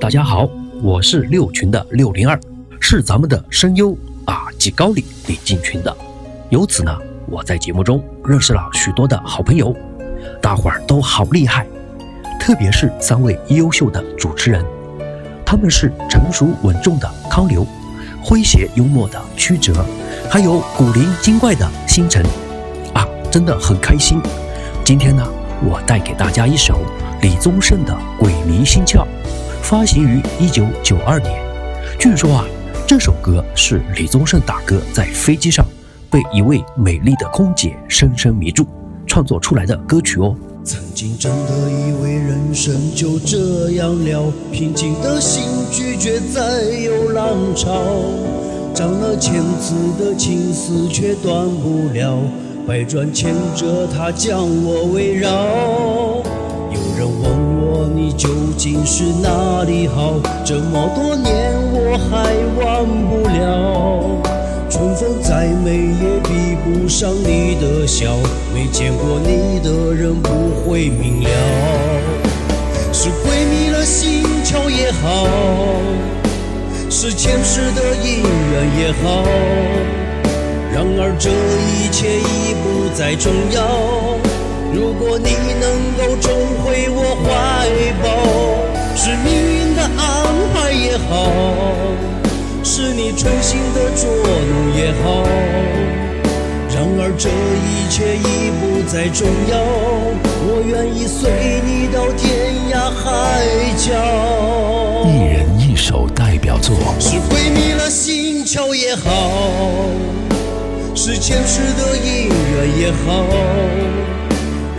大家好，我是六群的六零二，是咱们的声优啊及高里李进群的。由此呢，我在节目中认识了许多的好朋友，大伙儿都好厉害，特别是三位优秀的主持人，他们是成熟稳重的康流，诙谐幽默的曲折，还有古灵精怪的星辰，啊，真的很开心。今天呢，我带给大家一首李宗盛的《鬼迷心窍》。发行于一九九二年，据说啊，这首歌是李宗盛大哥在飞机上被一位美丽的空姐深深迷住，创作出来的歌曲哦。曾经真的以为人生就这样了，平静的心拒绝再有浪潮，长了千次的情丝却断不了，百转千折它将我围绕。人问我你究竟是哪里好？这么多年我还忘不了。春风再美也比不上你的笑，没见过你的人不会明了。是鬼迷了心窍也好，是前世的姻缘也好。然而这一切已不再重要。如果你够重回我怀抱，是命运的安排也好，是你存心的捉弄也好。然而这一切已不再重要，我愿意随你到天涯海角。一人一首代表作，是鬼迷了心窍也好，是前世的姻缘也好。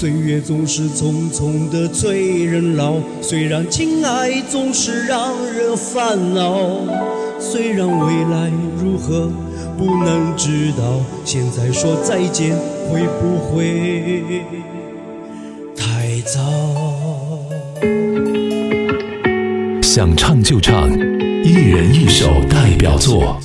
岁月总是匆匆的催人老，虽然情爱总是让人烦恼，虽然未来如何不能知道，现在说再见会不会太早？想唱就唱，一人一首代表作。